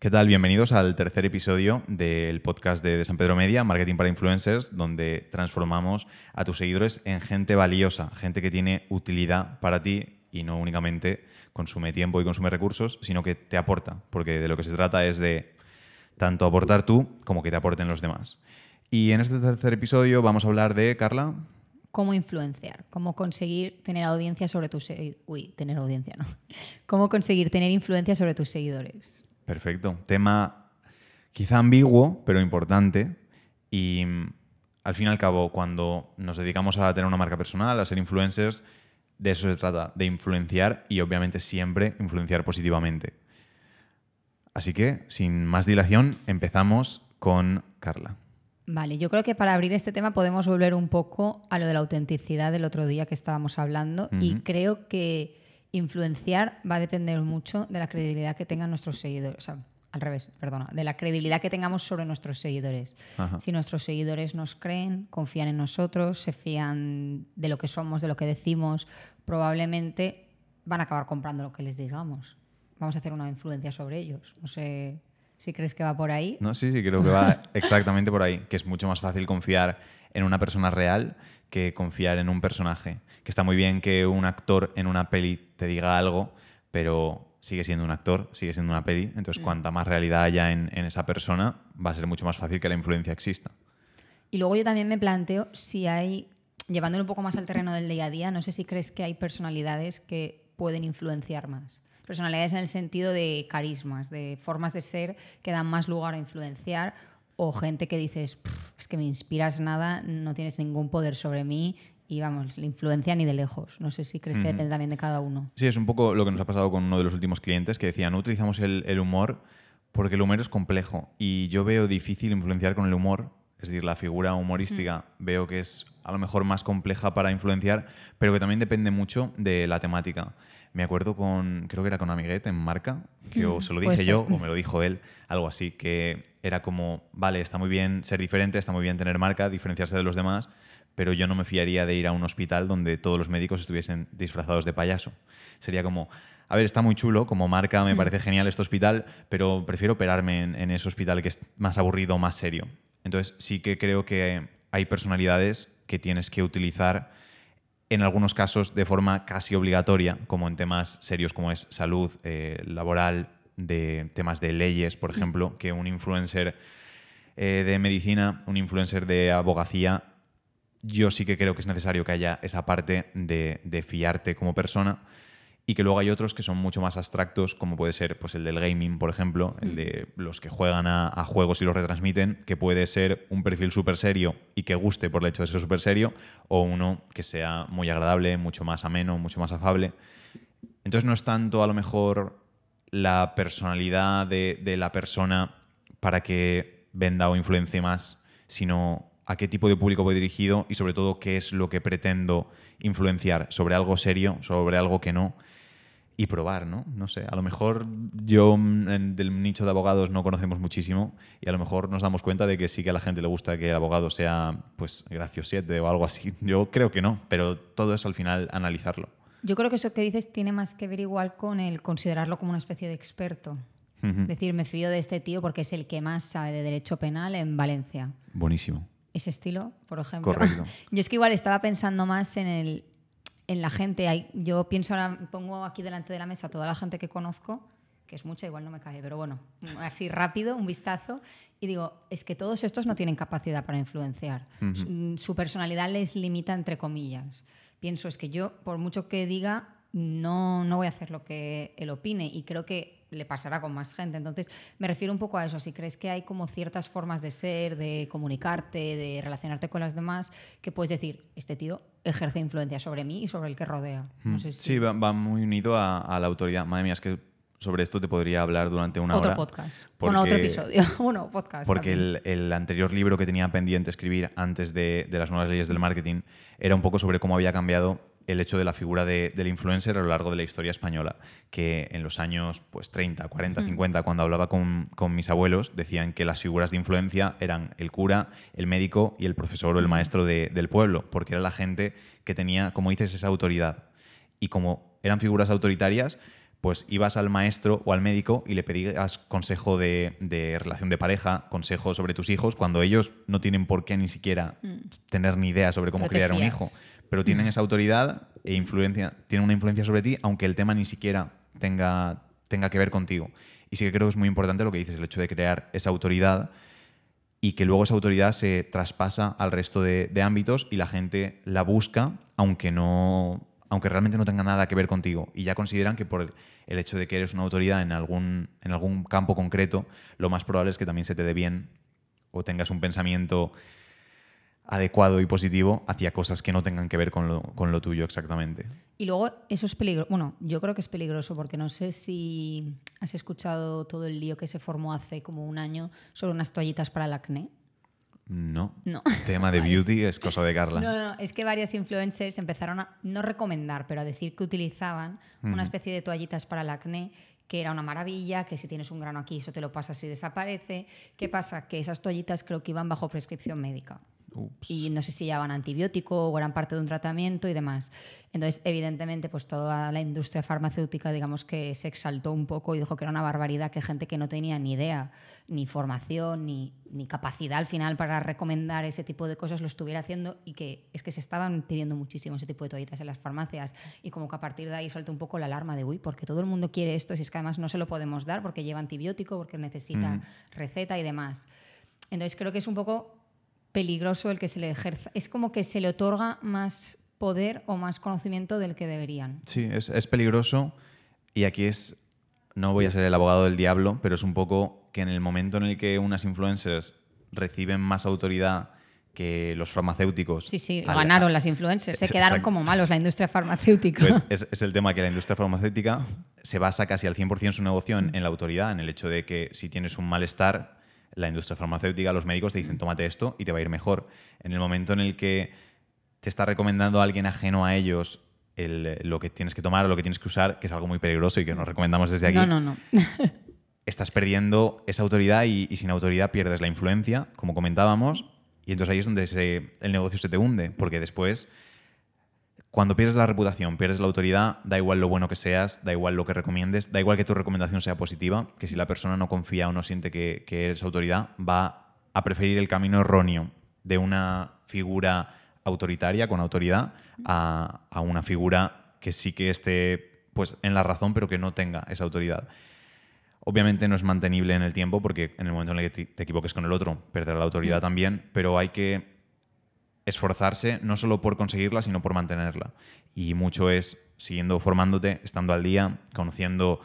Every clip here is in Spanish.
¿Qué tal? Bienvenidos al tercer episodio del podcast de, San Pedro Media, Marketing para Influencers, donde transformamos a tus seguidores en gente valiosa, gente que tiene utilidad para ti y no únicamente consume tiempo y consume recursos, sino que te aporta, porque de lo que se trata es de tanto aportar tú como que te aporten los demás. Y en este tercer episodio vamos a hablar de, Carla. Cómo influenciar, cómo conseguir tener audiencia sobre tus Uy, tener audiencia, ¿no? Cómo conseguir tener influencia sobre tus seguidores. Perfecto. Tema quizá ambiguo, pero importante. Y mm, al fin y al cabo, cuando nos dedicamos a tener una marca personal, a ser influencers, de eso se trata, de influenciar y obviamente siempre influenciar positivamente. Así que, sin más dilación, empezamos con Carla. Vale, yo creo que para abrir este tema podemos volver un poco a lo de la autenticidad del otro día que estábamos hablando y creo que influenciar va a depender mucho de la credibilidad que tengan nuestros seguidores. O sea, al revés, perdona, de la credibilidad que tengamos sobre nuestros seguidores. Si nuestros seguidores nos creen, confían en nosotros, se fían de lo que somos, de lo que decimos, probablemente van a acabar comprando lo que les digamos. Vamos a hacer una influencia sobre ellos. No sé si crees que va por ahí. No, sí, sí, creo que va exactamente por ahí, que es mucho más fácil confiar en una persona real que confiar en un personaje. Que está muy bien que un actor en una peli te diga algo, pero sigue siendo un actor, sigue siendo una peli. Entonces, mm. cuanta más realidad haya en, esa persona, va a ser mucho más fácil que la influencia exista. Y luego yo también me planteo si hay, llevándolo un poco más al terreno del día a día, no sé si crees que hay personalidades que pueden influenciar más. Personalidades en el sentido de carismas, de formas de ser que dan más lugar a influenciar o gente que dices, es que me inspiras nada, no tienes ningún poder sobre mí y vamos, la influencia ni de lejos. No sé si crees que depende también de cada uno. Sí, es un poco lo que nos ha pasado con uno de los últimos clientes que decía, no utilizamos el, el humor porque el humor es complejo y yo veo difícil influenciar con el humor. Es decir, la figura humorística veo que es a lo mejor más compleja para influenciar, pero que también depende mucho de la temática. Me acuerdo con, creo que era con Amiguet en Marca, que o se lo dije yo o me lo dijo él, algo así, que era como, vale, está muy bien ser diferente, está muy bien tener marca, diferenciarse de los demás, pero yo no me fiaría de ir a un hospital donde todos los médicos estuviesen disfrazados de payaso. Sería como, a ver, está muy chulo, como marca me mm. parece genial este hospital, pero prefiero operarme en, ese hospital que es más aburrido, más serio. Entonces sí que creo que hay personalidades que tienes que utilizar en algunos casos de forma casi obligatoria, como en temas serios como es salud eh, laboral, de temas de leyes, por ejemplo, que un influencer eh, de medicina, un influencer de abogacía, yo sí que creo que es necesario que haya esa parte de, de fiarte como persona y que luego hay otros que son mucho más abstractos, como puede ser pues, el del gaming, por ejemplo, el de los que juegan a, juegos y los retransmiten, que puede ser un perfil súper serio y que guste por el hecho de ser súper serio, o uno que sea muy agradable, mucho más ameno, mucho más afable. Entonces no es tanto a lo mejor la personalidad de, la persona para que venda o influencie más, sino a qué tipo de público voy dirigido y sobre todo qué es lo que pretendo influenciar sobre algo serio, sobre algo que no y probar, ¿no? No sé, a lo mejor yo del nicho de abogados no conocemos muchísimo y a lo mejor nos damos cuenta de que sí que a la gente le gusta que el abogado sea pues graciosete o algo así. Yo creo que no, pero todo es al final analizarlo. Yo creo que eso que dices tiene más que ver igual con el considerarlo como una especie de experto. Es decir, me fío de este tío porque es el que más sabe de derecho penal en Valencia. Buenísimo. Ese estilo, por ejemplo. Correcto. Yo es que igual estaba pensando más en, el, en la gente. Yo pienso ahora, pongo aquí delante de la mesa toda la gente que conozco, que es mucha, igual no me cae, pero bueno, así rápido, un vistazo, y digo, es que todos estos no tienen capacidad para influenciar. Su personalidad les limita entre comillas pienso es que yo, por mucho que diga, no, no voy a hacer lo que él opine y creo que le pasará con más gente. Entonces, me refiero un poco a eso. Si crees que hay como ciertas formas de ser, de comunicarte, de relacionarte con las demás, que puedes decir, este tío ejerce influencia sobre mí y sobre el que rodea. Mm. Sí, va, muy unido a, la autoridad. Madre mía, es que sobre esto te podría hablar durante una otro hora. Podcast. bueno, otro episodio. Uno, podcast. Porque el, anterior libro que tenía pendiente escribir antes de, las nuevas leyes del marketing era un poco sobre cómo había cambiado el hecho de la figura del influencer a lo largo de la historia española, que en los años pues, 30, 40, 50, cuando hablaba con, mis abuelos, decían que las figuras de influencia eran el cura, el médico y el profesor o el maestro del pueblo, porque era la gente que tenía, como dices, esa autoridad. Y como eran figuras autoritarias, pues ibas al maestro o al médico y le pedías consejo de, de relación de pareja, consejo sobre tus hijos, cuando ellos no tienen por qué ni siquiera tener ni idea sobre cómo Mm. Criar a un hijo, pero tienen esa autoridad e influencia, tienen una influencia sobre ti, aunque el tema ni siquiera tenga, tenga que ver contigo. Y sí que creo que es muy importante lo que dices, el hecho de crear esa autoridad y que luego esa autoridad se traspasa al resto de, de ámbitos y la gente la busca, aunque no aunque realmente no tenga nada que ver contigo. Y ya consideran que por el, hecho de que eres una autoridad en algún, en algún campo concreto, lo más probable es que también se te dé bien o tengas un pensamiento adecuado y positivo hacia cosas que no tengan que ver con lo, con lo tuyo exactamente. Y luego eso es peligroso. Bueno, yo creo que es peligroso porque no sé si has escuchado todo el lío que se formó hace como un año sobre unas toallitas para el acné. No. No. Tema de beauty es cosa de Carla. No, no, es que varios influencers empezaron a no recomendar, pero a decir que utilizaban una especie de toallitas para el acné que era una maravilla, que si tienes un grano aquí eso te lo pasas y desaparece. ¿Qué pasa? Que esas toallitas creo que iban bajo prescripción médica. Ups. y no sé si llevaban antibiótico o eran parte de un tratamiento y demás. Entonces, evidentemente, pues toda la industria farmacéutica, digamos que se exaltó un poco y dijo que era una barbaridad que gente que no tenía ni idea, ni formación, ni, ni capacidad al final para recomendar ese tipo de cosas lo estuviera haciendo y que es que se estaban pidiendo muchísimo ese tipo de toallitas en las farmacias y como que a partir de ahí saltó un poco la alarma de, uy, porque todo el mundo quiere esto si es que además no se lo podemos dar porque lleva antibiótico, porque necesita Mm. receta y demás. Entonces creo que es un poco peligroso el que se le ejerza. Es como que se le otorga más poder o más conocimiento del que deberían. Sí, es, es peligroso y aquí es, no voy a ser el abogado del diablo, pero es un poco que en el momento en el que unas influencers reciben más autoridad que los farmacéuticos. Sí, sí, al- ganaron las influencers, se Exacto. quedaron como malos la industria farmacéutica. Pues es, es el tema que la industria farmacéutica se basa casi al 100% su negocio en, en la autoridad, en el hecho de que si tienes un malestar, la industria farmacéutica, los médicos te dicen tómate esto y te va a ir mejor. En el momento en el que te está recomendando a alguien ajeno a ellos el- lo que tienes que tomar o lo que tienes que usar, que es algo muy peligroso y que nos recomendamos desde aquí, no, no, no. estás perdiendo esa autoridad y, y sin autoridad pierdes la influencia, como comentábamos, y entonces ahí es donde se- el negocio se te hunde, porque después, cuando pierdes la reputación, pierdes la autoridad, da igual lo bueno que seas, da igual lo que recomiendes, da igual que tu recomendación sea positiva, que si la persona no confía o no siente que, que eres autoridad, va a preferir el camino erróneo de una figura autoritaria, con autoridad, a, a una figura que sí que esté pues, en la razón, pero que no tenga esa autoridad. Obviamente no es mantenible en el tiempo porque en el momento en el que te- te equivoques con el otro, perderá la autoridad también, pero hay que esforzarse no solo por conseguirla, sino por mantenerla. Y mucho es siguiendo formándote, estando al día, conociendo,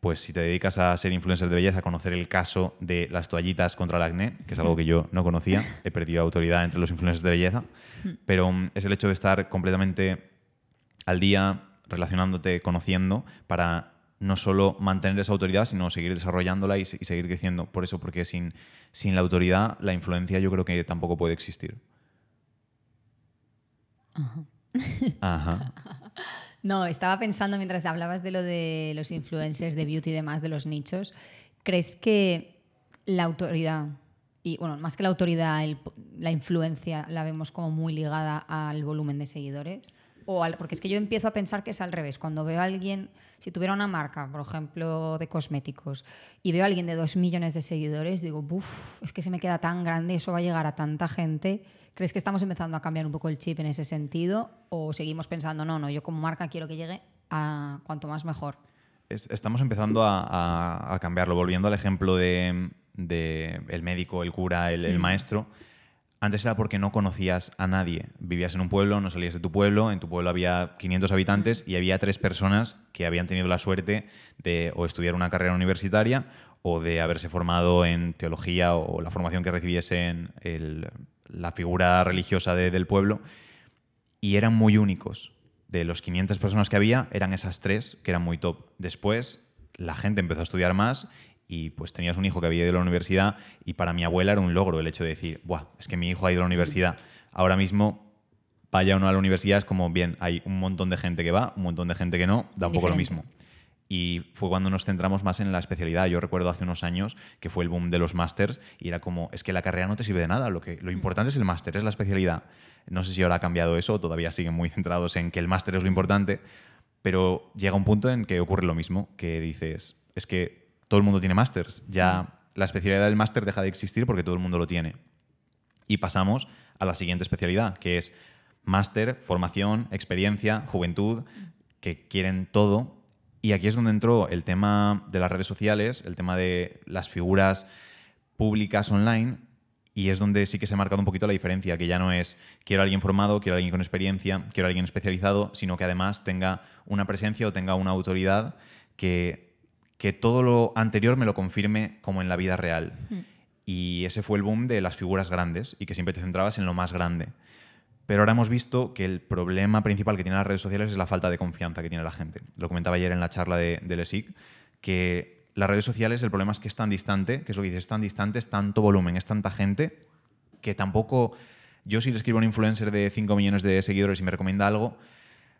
pues si te dedicas a ser influencer de belleza, conocer el caso de las toallitas contra el acné, que es algo que yo no conocía, he perdido autoridad entre los influencers de belleza, pero mm, es el hecho de estar completamente al día, relacionándote, conociendo, para no solo mantener esa autoridad, sino seguir desarrollándola y, y seguir creciendo. Por eso, porque sin, sin la autoridad, la influencia yo creo que tampoco puede existir. Ajá. No, estaba pensando mientras hablabas de lo de los influencers de beauty y demás, de los nichos. ¿Crees que la autoridad, y bueno, más que la autoridad, el- la influencia la vemos como muy ligada al volumen de seguidores? O al- porque es que yo empiezo a pensar que es al revés. Cuando veo a alguien, si tuviera una marca, por ejemplo, de cosméticos, y veo a alguien de dos millones de seguidores, digo, uff, es que se me queda tan grande, eso va a llegar a tanta gente. ¿Crees que estamos empezando a cambiar un poco el chip en ese sentido? ¿O seguimos pensando, no, no, yo como marca quiero que llegue a cuanto más mejor? Es- estamos empezando a, a- a cambiarlo. Volviendo al ejemplo de, de el médico, el cura, el, el maestro. Antes era porque no conocías a nadie. Vivías en un pueblo, no salías de tu pueblo, en tu pueblo había 500 habitantes y había tres personas que habían tenido la suerte de o estudiar una carrera universitaria o de haberse formado en teología o la formación que recibiesen el- la figura religiosa de- del pueblo y eran muy únicos. De los 500 personas que había, eran esas tres que eran muy top. Después, la gente empezó a estudiar más y pues tenías un hijo que había ido a la universidad y para mi abuela era un logro el hecho de decir, Buah, es que mi hijo ha ido a la universidad. Ahora mismo, vaya o no a la universidad, es como, bien, hay un montón de gente que va, un montón de gente que no, da un poco lo mismo. Y fue cuando nos centramos más en la especialidad. Yo recuerdo hace unos años que fue el boom de los másters y era como, es que la carrera no te sirve de nada, lo, que, lo importante es el máster, es la especialidad. No sé si ahora ha cambiado eso todavía siguen muy centrados en que el máster es lo importante, Pero llega un punto en que ocurre lo mismo, que dices, es que todo el mundo tiene másters, ya la especialidad del máster deja de existir porque todo el mundo lo tiene. Y pasamos a la siguiente especialidad, que es máster, formación, experiencia, juventud, que quieren todo. Y aquí es donde entró el tema de las redes sociales, el tema de las figuras públicas online, y es donde sí que se ha marcado un poquito la diferencia, que ya no es quiero a alguien formado, quiero a alguien con experiencia, quiero a alguien especializado, sino que además tenga una presencia o tenga una autoridad que, que todo lo anterior me lo confirme como en la vida real. Hmm. Y ese fue el boom de las figuras grandes y que siempre te centrabas en lo más grande. Pero ahora hemos visto que el problema principal que tienen las redes sociales es la falta de confianza que tiene la gente. Lo comentaba ayer en la charla de, del ESIC, que las redes sociales el problema es que es tan distante, que es lo que dices, es tan distante, es tanto volumen, es tanta gente, que tampoco yo si le escribo a un influencer de 5 millones de seguidores y me recomienda algo,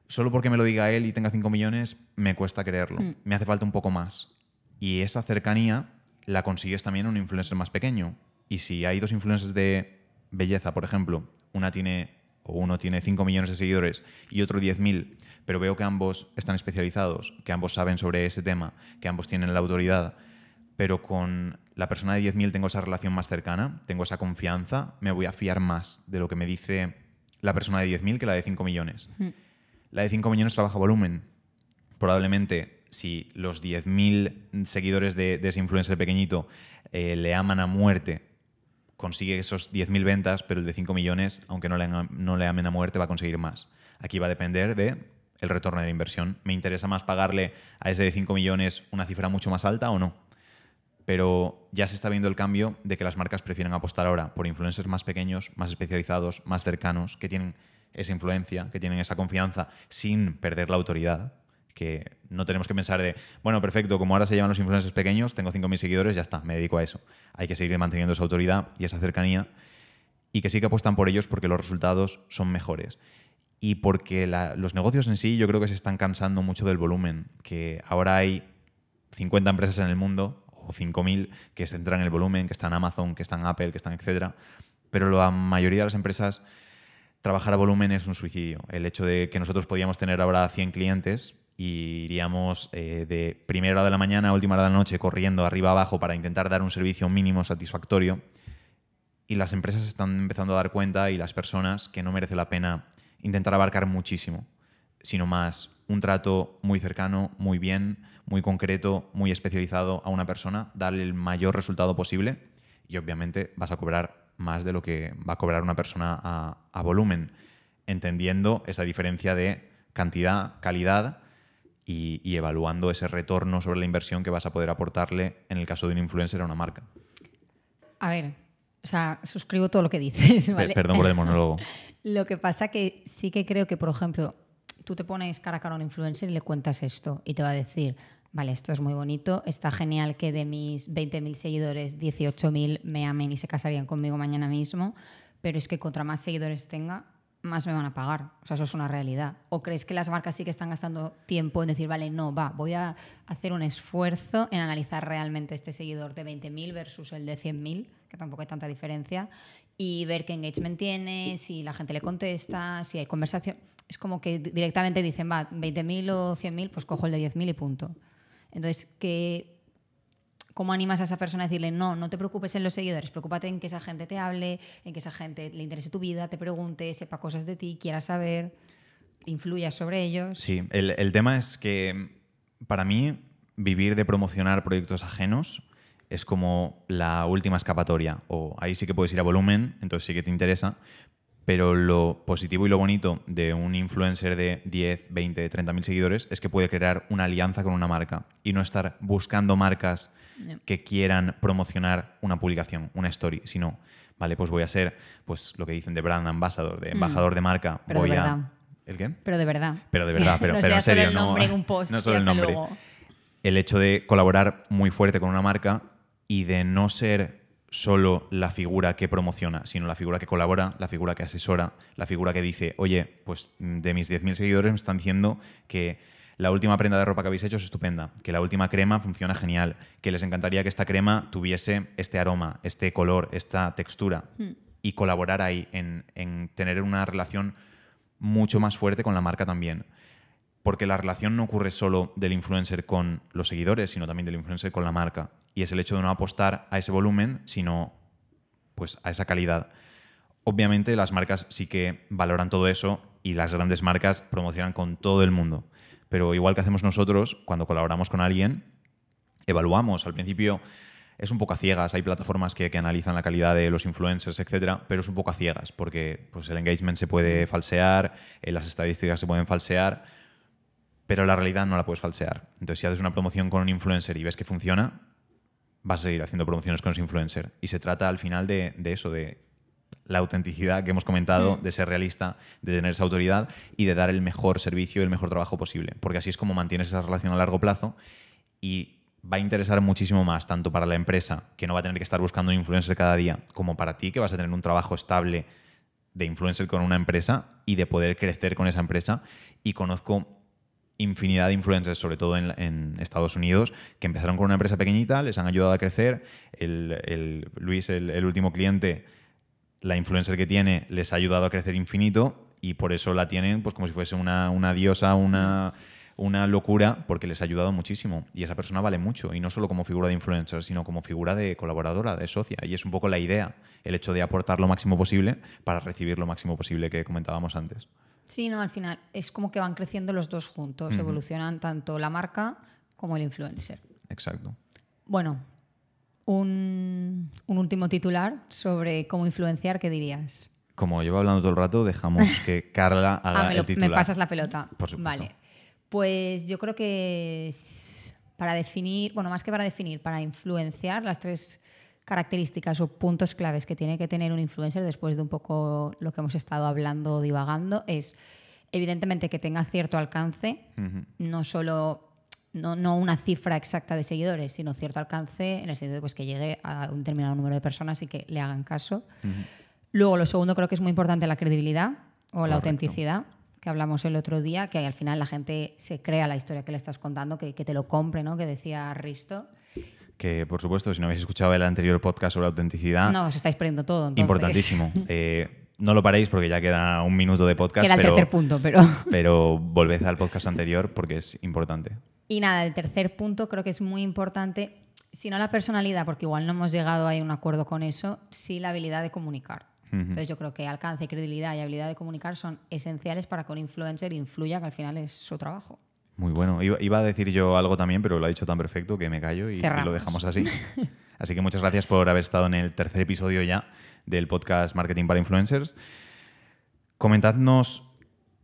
solo porque me lo diga él y tenga 5 millones, me cuesta creerlo. Mm. Me hace falta un poco más. Y esa cercanía la consigues también en un influencer más pequeño. Y si hay dos influencers de belleza, por ejemplo, una tiene o uno tiene 5 millones de seguidores y otro 10.000, pero veo que ambos están especializados, que ambos saben sobre ese tema, que ambos tienen la autoridad, pero con la persona de 10.000 tengo esa relación más cercana, tengo esa confianza, me voy a fiar más de lo que me dice la persona de 10.000 que la de 5 millones. La de 5 millones trabaja volumen. Probablemente si los 10.000 seguidores de, de, ese influencer pequeñito eh, le aman a muerte, consigue esos 10.000 ventas, pero el de 5 millones, aunque no le, no le amen a muerte, va a conseguir más. Aquí va a depender de el retorno de la inversión. ¿Me interesa más pagarle a ese de 5 millones una cifra mucho más alta o no? Pero ya se está viendo el cambio de que las marcas prefieren apostar ahora por influencers más pequeños, más especializados, más cercanos, que tienen esa influencia, que tienen esa confianza sin perder la autoridad. Que no tenemos que pensar de, bueno, perfecto, como ahora se llevan los influencers pequeños, tengo 5.000 seguidores, ya está, me dedico a eso. Hay que seguir manteniendo esa autoridad y esa cercanía y que sí que apuestan por ellos porque los resultados son mejores. Y porque la, los negocios en sí yo creo que se están cansando mucho del volumen, que ahora hay 50 empresas en el mundo o 5.000 que se centran en el volumen, que están Amazon, que están Apple, que están etcétera, pero la mayoría de las empresas trabajar a volumen es un suicidio. El hecho de que nosotros podíamos tener ahora 100 clientes y iríamos eh, de primera hora de la mañana a última hora de la noche corriendo arriba abajo para intentar dar un servicio mínimo satisfactorio. Y las empresas están empezando a dar cuenta y las personas que no merece la pena intentar abarcar muchísimo, sino más un trato muy cercano, muy bien, muy concreto, muy especializado a una persona, darle el mayor resultado posible y obviamente vas a cobrar más de lo que va a cobrar una persona a, a volumen, entendiendo esa diferencia de cantidad, calidad y, y, evaluando ese retorno sobre la inversión que vas a poder aportarle en el caso de un influencer a una marca. A ver, o sea, suscribo todo lo que dices. ¿vale? Perdón por el monólogo. lo que pasa que sí que creo que, por ejemplo, tú te pones cara a cara a un influencer y le cuentas esto y te va a decir, vale, esto es muy bonito, está genial que de mis 20.000 seguidores, 18.000 me amen y se casarían conmigo mañana mismo, pero es que contra más seguidores tenga, más me van a pagar. O sea, eso es una realidad. ¿O crees que las marcas sí que están gastando tiempo en decir, vale, no, va, voy a hacer un esfuerzo en analizar realmente este seguidor de 20.000 versus el de 100.000, que tampoco hay tanta diferencia, y ver qué engagement tiene, si la gente le contesta, si hay conversación? Es como que directamente dicen, va, 20.000 o 100.000, pues cojo el de 10.000 y punto. Entonces, ¿qué, ¿cómo animas a esa persona a decirle, no, no te preocupes en los seguidores, preocúpate en que esa gente te hable, en que esa gente le interese tu vida, te pregunte, sepa cosas de ti, quiera saber, influya sobre ellos? Sí, el, el tema es que para mí vivir de promocionar proyectos ajenos es como la última escapatoria. O ahí sí que puedes ir a volumen, entonces sí que te interesa, pero lo positivo y lo bonito de un influencer de 10, 20, 30 mil seguidores es que puede crear una alianza con una marca y no estar buscando marcas que quieran promocionar una publicación, una story, sino, vale, pues voy a ser, pues lo que dicen de brand ambassador, de embajador mm. de marca, pero voy de a... ¿El qué? Pero de verdad. Pero de verdad, pero, no pero en serio, solo el nombre en un post no solo el nombre. Luego. El hecho de colaborar muy fuerte con una marca y de no ser solo la figura que promociona, sino la figura que colabora, la figura que asesora, la figura que dice, oye, pues de mis 10.000 seguidores me están diciendo que la última prenda de ropa que habéis hecho es estupenda, que la última crema funciona genial, que les encantaría que esta crema tuviese este aroma, este color, esta textura, Hmm. y colaborar ahí en, en tener una relación mucho más fuerte con la marca también. porque la relación no ocurre solo del influencer con los seguidores, sino también del influencer con la marca. Y es el hecho de no apostar a ese volumen, sino pues a esa calidad. Obviamente las marcas sí que valoran todo eso y las grandes marcas promocionan con todo el mundo. Pero igual que hacemos nosotros, cuando colaboramos con alguien, evaluamos. Al principio es un poco a ciegas, hay plataformas que, analizan la calidad de los influencers, etcétera, pero es un poco a ciegas porque pues, el engagement se puede falsear, eh, las estadísticas se pueden falsear, pero la realidad no la puedes falsear. Entonces, si haces una promoción con un influencer y ves que funciona, vas a seguir haciendo promociones con ese influencer. Y se trata al final de, de eso, de la autenticidad que hemos comentado, mm. de ser realista, de tener esa autoridad y de dar el mejor servicio y el mejor trabajo posible. Porque así es como mantienes esa relación a largo plazo y va a interesar muchísimo más, tanto para la empresa, que no va a tener que estar buscando un influencer cada día, como para ti, que vas a tener un trabajo estable de influencer con una empresa y de poder crecer con esa empresa. Y conozco infinidad de influencers, sobre todo en, Estados Unidos, que empezaron con una empresa pequeñita, les han ayudado a crecer. El, Luis, el último cliente, la influencer que tiene les ha ayudado a crecer infinito y por eso la tienen pues como si fuese una, diosa, una, una locura, porque les ha ayudado muchísimo. Y esa persona vale mucho, y no solo como figura de influencer, sino como figura de colaboradora, de socia. Y es un poco la idea, el hecho de aportar lo máximo posible para recibir lo máximo posible que comentábamos antes. Sí, no, al final es como que van creciendo los dos juntos, evolucionan tanto la marca como el influencer. Exacto. Bueno, un, último titular sobre cómo influenciar, ¿qué dirías? Como llevo hablando todo el rato, dejamos que Carla haga ah, el titular. Me pasas la pelota. Por supuesto. Vale. Pues yo creo que para definir, bueno, más que para definir, para influenciar las tres características o puntos claves que tiene que tener un influencer después de un poco lo que hemos estado hablando, divagando, es evidentemente que tenga cierto alcance, no solo no, una cifra exacta de seguidores, sino cierto alcance en el sentido de pues, que llegue a un determinado número de personas y que le hagan caso. Luego, lo segundo creo que es muy importante la credibilidad o la autenticidad, que hablamos el otro día, que al final la gente se crea la historia que le estás contando, que, te lo compre, ¿no? que decía Risto. Que, por supuesto, si no habéis escuchado el anterior podcast sobre autenticidad... No, os estáis perdiendo todo. Importantísimo. Eh, no lo paréis porque ya queda un minuto de podcast. Queda el pero, tercer punto, pero... Pero volved al podcast anterior porque es importante. Y nada, el tercer punto creo que es muy importante, si no la personalidad, porque igual no hemos llegado a un acuerdo con eso, sí la habilidad de comunicar. Entonces yo creo que alcance, credibilidad y habilidad de comunicar son esenciales para que un influencer influya, que al final es su trabajo. Muy bueno. Iba, a decir yo algo también, pero lo ha dicho tan perfecto que me callo y, y lo dejamos así. así que muchas gracias por haber estado en el tercer episodio ya del podcast Marketing para Influencers. Comentadnos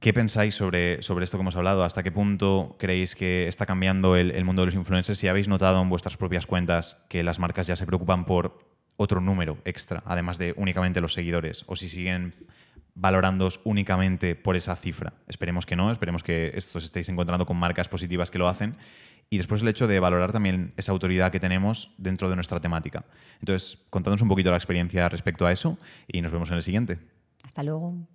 ¿Qué pensáis sobre, sobre esto que hemos hablado? ¿Hasta qué punto creéis que está cambiando el, mundo de los influencers? Si habéis notado en vuestras propias cuentas que las marcas ya se preocupan por otro número extra, además de únicamente los seguidores, o si siguen valorándoos únicamente por esa cifra. Esperemos que no, esperemos que estos estéis encontrando con marcas positivas que lo hacen. Y después el hecho de valorar también esa autoridad que tenemos dentro de nuestra temática. Entonces, contadnos un poquito la experiencia respecto a eso y nos vemos en el siguiente. Hasta luego.